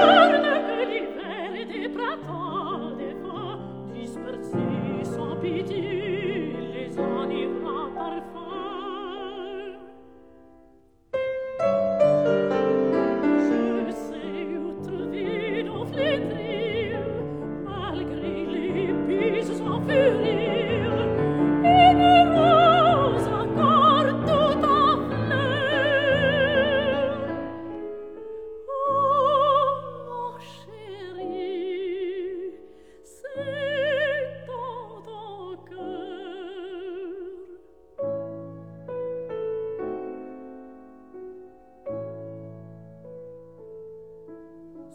Cette